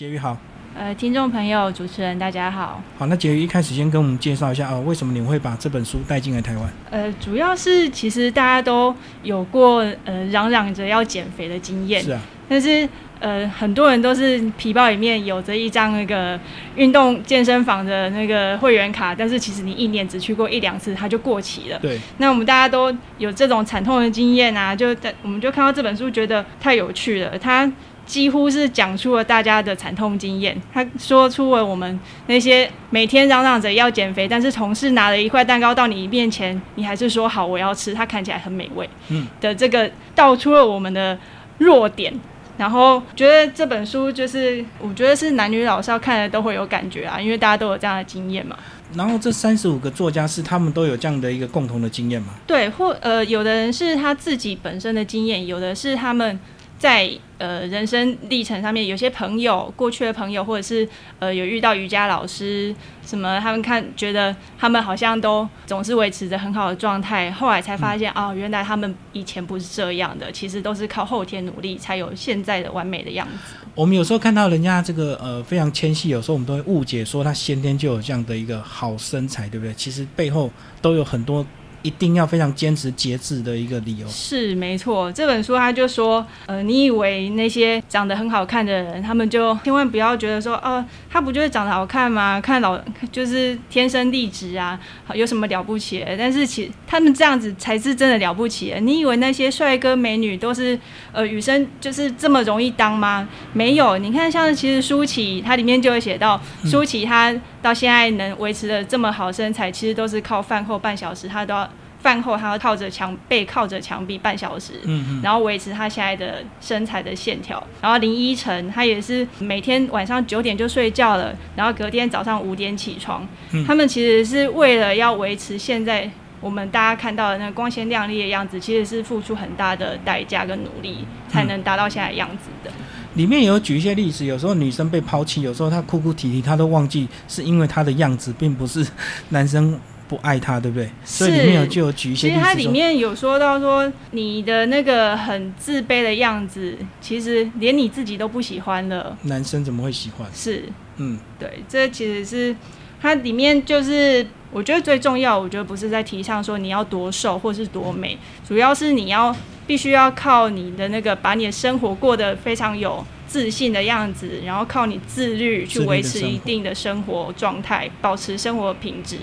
婕妤好，呃，听众朋友、主持人大家好。好，那婕妤一开始先跟我们介绍一下啊、为什么你会把这本书带进来台湾？呃，主要是其实大家都有过呃嚷嚷着要减肥的经验，是啊，但是呃很多人都是皮包里面有着一张那个运动健身房的那个会员卡，但是其实你一年只去过一两次，它就过期了。对，那我们大家都有这种惨痛的经验啊，就在我们就看到这本书，觉得太有趣了。它几乎是讲出了大家的惨痛经验，他说出了我们那些每天嚷嚷着要减肥，但是同事拿了一块蛋糕到你面前，你还是说好我要吃，它看起来很美味，嗯的这个道出了我们的弱点。然后觉得这本书就是，我觉得是男女老少看了都会有感觉啊，因为大家都有这样的经验嘛。然后这三十五个作家是他们都有这样的一个共同的经验嘛？对，或呃，有的人是他自己本身的经验，有的是他们在呃人生历程上面，有些朋友过去的朋友，或者是呃有遇到瑜伽老师什么，他们看觉得他们好像都总是维持着很好的状态，后来才发现、哦，原来他们以前不是这样的，其实都是靠后天努力才有现在的完美的样子。我们有时候看到人家这个呃非常纤细，有时候我们都会误解说他先天就有这样的一个好身材，对不对？其实背后都有很多一定要非常坚持节制的一个理由。是没错，这本书他就说，呃，你以为那些长得很好看的人，他们就千万不要觉得说，哦、他不就是长得好看吗？看老就是天生丽质啊，好有什么了不起的？但是其他们这样子才是真的了不起的。你以为那些帅哥美女都是呃女生就是这么容易当吗？没有，你看像其实舒淇，它里面就会写到，舒淇她到现在能维持的这么好身材，其实都是靠饭后半小时，她都要饭后他要靠着墙背靠着墙壁半小时，嗯嗯，然后维持他现在的身材的线条。然后林依晨她也是每天晚上九点就睡觉了，然后隔天早上五点起床。嗯他们其实是为了要维持现在我们大家看到的那个光鲜亮丽的样子，其实是付出很大的代价跟努力才能达到现在的样子的。里面有举一些例子，有时候女生被抛弃，有时候她哭哭啼啼，她都忘记是因为她的样子，并不是男生不爱他，对不对？所以里面有就有举一些例子说，其实它里面有说到说，你的那个很自卑的样子，其实连你自己都不喜欢了。男生怎么会喜欢？是嗯，对，这其实是它里面就是我觉得最重要，我觉得不是在提倡说你要多瘦或是多美，主要是你要必须要靠你的那个把你的生活过得非常有自信的样子，然后靠你自律去维持一定的生活状态，保持生活品质，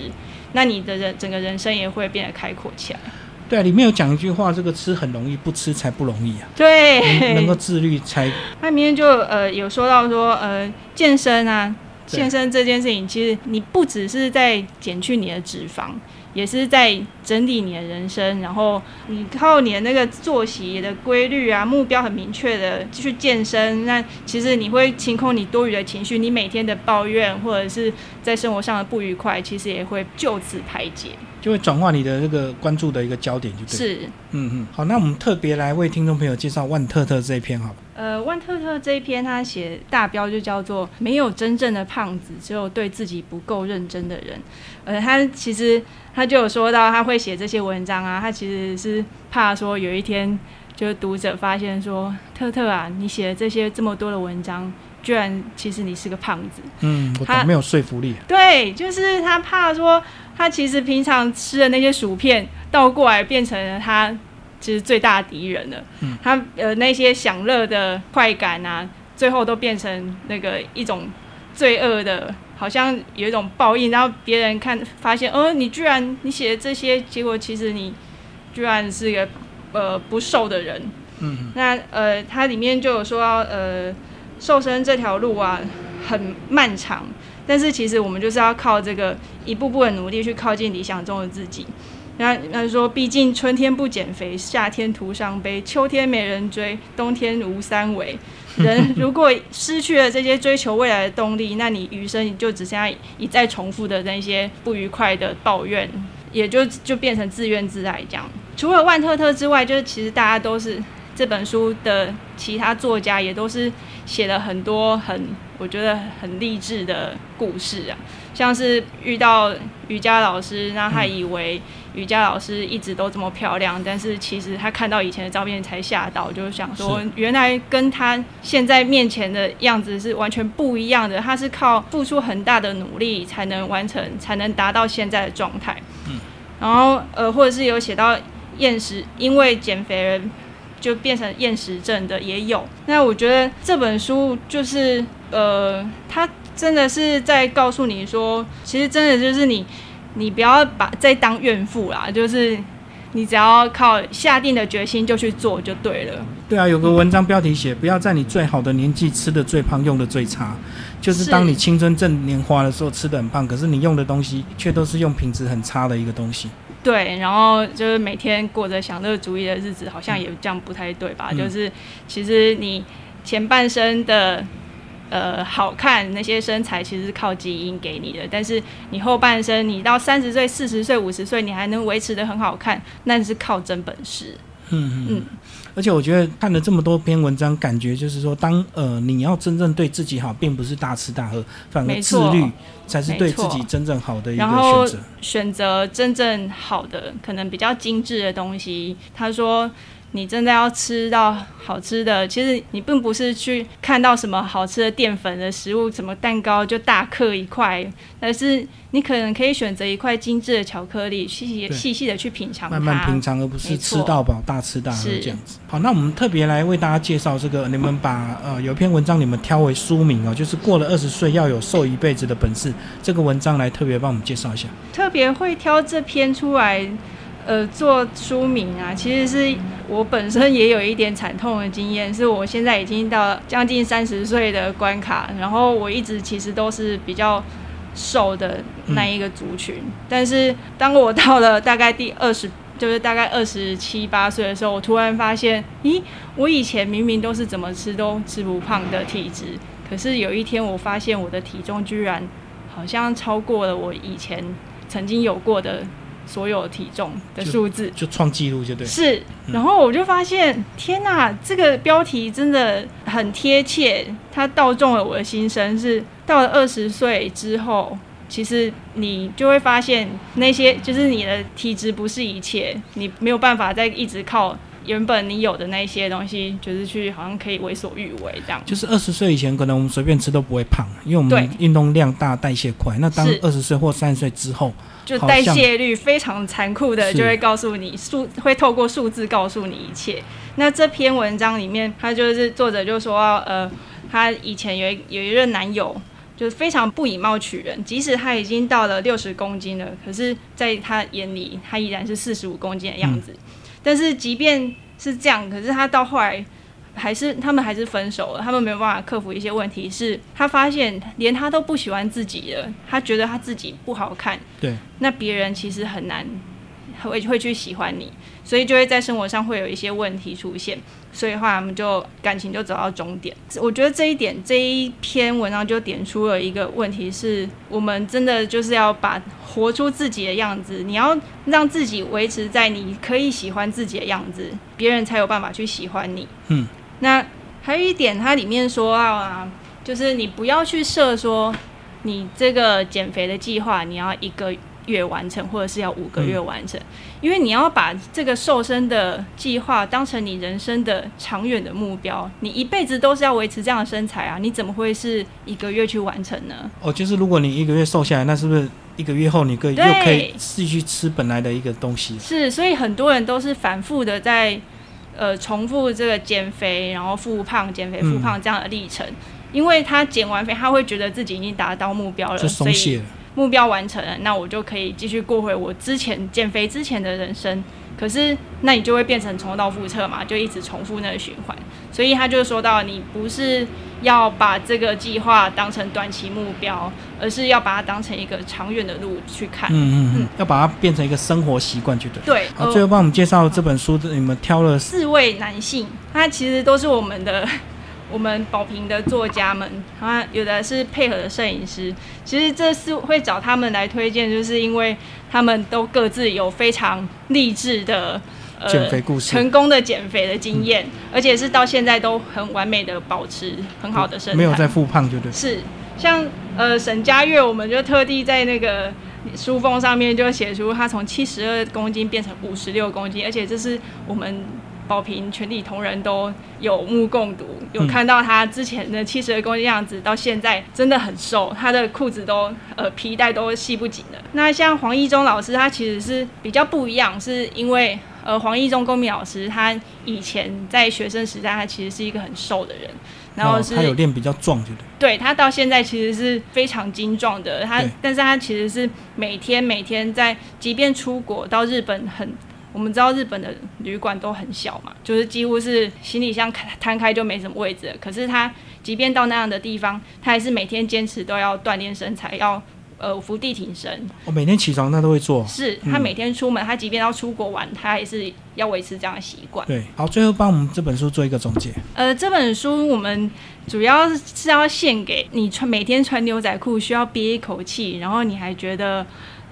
那你的人整个人生也会变得开阔起来。对啊，里面有讲一句话，这个吃很容易，不吃才不容易啊。对，能能够自律才 那明天就呃有说到说呃健身啊，健身这件事情，其实你不只是在减去你的脂肪，也是在整理你的人生，然后你靠你的那个作息的规律啊，目标很明确的去健身，那其实你会清空你多余的情绪，你每天的抱怨或者是在生活上的不愉快，其实也会就此排解。就会转化你的这个关注的一个焦点，就对。，是。嗯嗯。好，那我们特别来为听众朋友介绍万特特这一篇，好吧？呃，万特特这一篇他写大标就叫做“没有真正的胖子，只有对自己不够认真的人”。呃，他其实他就有说到他会写这些文章啊，他其实是怕说有一天就是读者发现说，特特啊，你写的这些这么多的文章，居然其实你是个胖子。嗯，我没有说服力。对，就是他怕说，他其实平常吃的那些薯片倒过来变成了他其实最大的敌人了。嗯他呃那些享乐的快感啊，最后都变成那个一种罪恶的，好像有一种报应。然后别人看发现，哦，你居然你写的这些，结果其实你居然是一个呃不瘦的人。嗯那呃，它里面就有说到，呃，瘦身这条路啊很漫长，但是其实我们就是要靠这个一步步的努力去靠近理想中的自己。那那说，毕竟春天不减肥，夏天徒伤悲，秋天没人追，冬天无三围。人如果失去了这些追求未来的动力，那你余生就只剩下一再重复的那些不愉快的抱怨，也就就变成自怨自艾这样。除了万特特之外，就是其实大家都是这本书的其他作家也都是写了很多很我觉得很励志的故事啊，像是遇到瑜伽老师，那他以为瑜伽老师一直都这么漂亮，但是其实他看到以前的照片才吓到，就是想说原来跟他现在面前的样子是完全不一样的，他是靠付出很大的努力才能完成，才能达到现在的状态。嗯，然后呃，或者是有写到厌食，因为减肥人。就变成厌食症的也有，那我觉得这本书就是呃，他真的是在告诉你说，其实真的就是你，你不要把再当怨妇啦，就是你只要靠下定的决心就去做就对了。对啊，有个文章标题写，不要在你最好的年纪吃的最胖，用的最差，就是当你青春正年华的时候吃的很胖，可是你用的东西却都是用品质很差的一个东西。对，然后就是每天过着享乐主义的日子，好像也这样不太对吧？就是其实你前半生的呃好看那些身材，其实是靠基因给你的，但是你后半生，你到三十岁、四十岁、五十岁，你还能维持的很好看，那是靠真本事。嗯嗯。而且我觉得看了这么多篇文章，感觉就是说，当呃你要真正对自己好，并不是大吃大喝，反而自律才是对自己真正好的一个选择。选择真正好的，可能比较精致的东西。他说。你真的要吃到好吃的，其实你并不是去看到什么好吃的淀粉的食物，什么蛋糕就大嗑一块，而是你可能可以选择一块精致的巧克力，细细细细的去品尝，慢慢品尝，而不是吃到饱大吃大喝这样子。好，那我们特别来为大家介绍这个，你们把呃有一篇文章你们挑为书名哦，就是过了二十岁要有瘦一辈子的本事，这个文章来特别帮我们介绍一下。特别会挑这篇出来。呃，做书名啊，其实是我本身也有一点惨痛的经验，是我现在已经到将近三十岁的关卡，然后我一直其实都是比较瘦的那一个族群，但是当我到了大概第二十，就是大概二十七八岁的时候，我突然发现，咦，我以前明明都是怎么吃都吃不胖的体质，可是有一天我发现我的体重居然好像超过了我以前曾经有过的。所有体重的数字就创纪录就对，是。然后我就发现，天哪，这个标题真的很贴切，它道中了我的心声。是到了二十岁之后，其实你就会发现，那些就是你的体质不是一切，你没有办法再一直靠。原本你有的那些东西，就是去好像可以为所欲为这样。就是二十岁以前，可能我们随便吃都不会胖，因为我们运动量大，代谢快。那当二十岁或三十岁之后，就代谢率非常残酷的，就会告诉你数，会透过数字告诉你一切。那这篇文章里面，他就是作者就说，呃，他以前有一有一任男友，就是非常不以貌取人，即使他已经到了六十公斤了，可是在他眼里，他依然是四十五公斤的样子。但是即便是这样，可是他到后来还是他们还是分手了。他们没有办法克服一些问题，是他发现连他都不喜欢自己了，他觉得他自己不好看。对，那别人其实很难会会去喜欢你，所以就会在生活上会有一些问题出现。所以的话，我们就感情就走到终点。我觉得这一点这一篇文章就点出了一个问题，是我们真的就是要把活出自己的样子。你要让自己维持在你可以喜欢自己的样子，别人才有办法去喜欢你。嗯，那还有一点，它里面说到啊，就是你不要去设说你这个减肥的计划，你要一个。月完成，或者是要五个月完成，因为你要把这个瘦身的计划当成你人生的长远的目标，你一辈子都是要维持这样的身材啊，你怎么会是一个月去完成呢？哦，就是如果你一个月瘦下来，那是不是一个月后你可以又可以继续吃本来的一个东西？是，所以很多人都是反复的在呃重复这个减肥，然后复胖、减肥、复胖这样的历程，因为他减完肥，他会觉得自己已经达到目标了，就松懈了。目标完成了，那我就可以继续过回我之前减肥之前的人生。可是，那你就会变成重蹈覆辙嘛，就一直重复那个循环。所以他就说到，你不是要把这个计划当成短期目标，而是要把它当成一个长远的路去看。嗯嗯嗯，要把它变成一个生活习惯，就对。对。好，最后帮我们介绍这本书，你们挑了四位男性，他其实都是我们的。我们宝平的作家们，啊，有的是配合的摄影师。其实这是会找他们来推荐，就是因为他们都各自有非常励志的减肥故事，成功的减肥的经验，而且是到现在都很完美的保持很好的身材，没有在复胖，就对。是，像呃沈佳悦，我们就特地在那个书封上面就写出他从七十二公斤变成五十六公斤，而且这是我们。宝平全体同仁都有目共睹，有看到他之前的七十二公斤样子，到现在真的很瘦，他的裤子都呃皮带都系不紧了。那像黄一中老师，他其实是比较不一样，是因为呃黄义中公民老师他以前在学生时代，他其实是一个很瘦的人，然后是他有练比较壮，对不对？对他到现在其实是非常精壮的，他但是他其实是每天每天在，即便出国到日本很。我们知道日本的旅馆都很小嘛，就是几乎是行李箱摊开就没什么位置。可是他即便到那样的地方，他还是每天坚持都要锻炼身材，要呃伏地挺身。我每天起床他都会做。是他每天出门，他即便要出国玩，他还是要维持这样的习惯。对，好，最后帮我们这本书做一个总结。呃，这本书我们主要是要献给你穿每天穿牛仔裤需要憋一口气，然后你还觉得。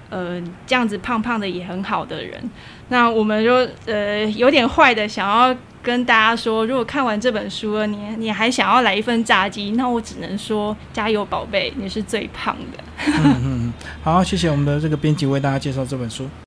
呃，这样子胖胖的也很好的人，那我们就呃有点坏的，想要跟大家说，如果看完这本书了，你你还想要来一份炸鸡，那我只能说加油，宝贝，你是最胖的。嗯嗯，好，谢谢我们的这个编辑为大家介绍这本书。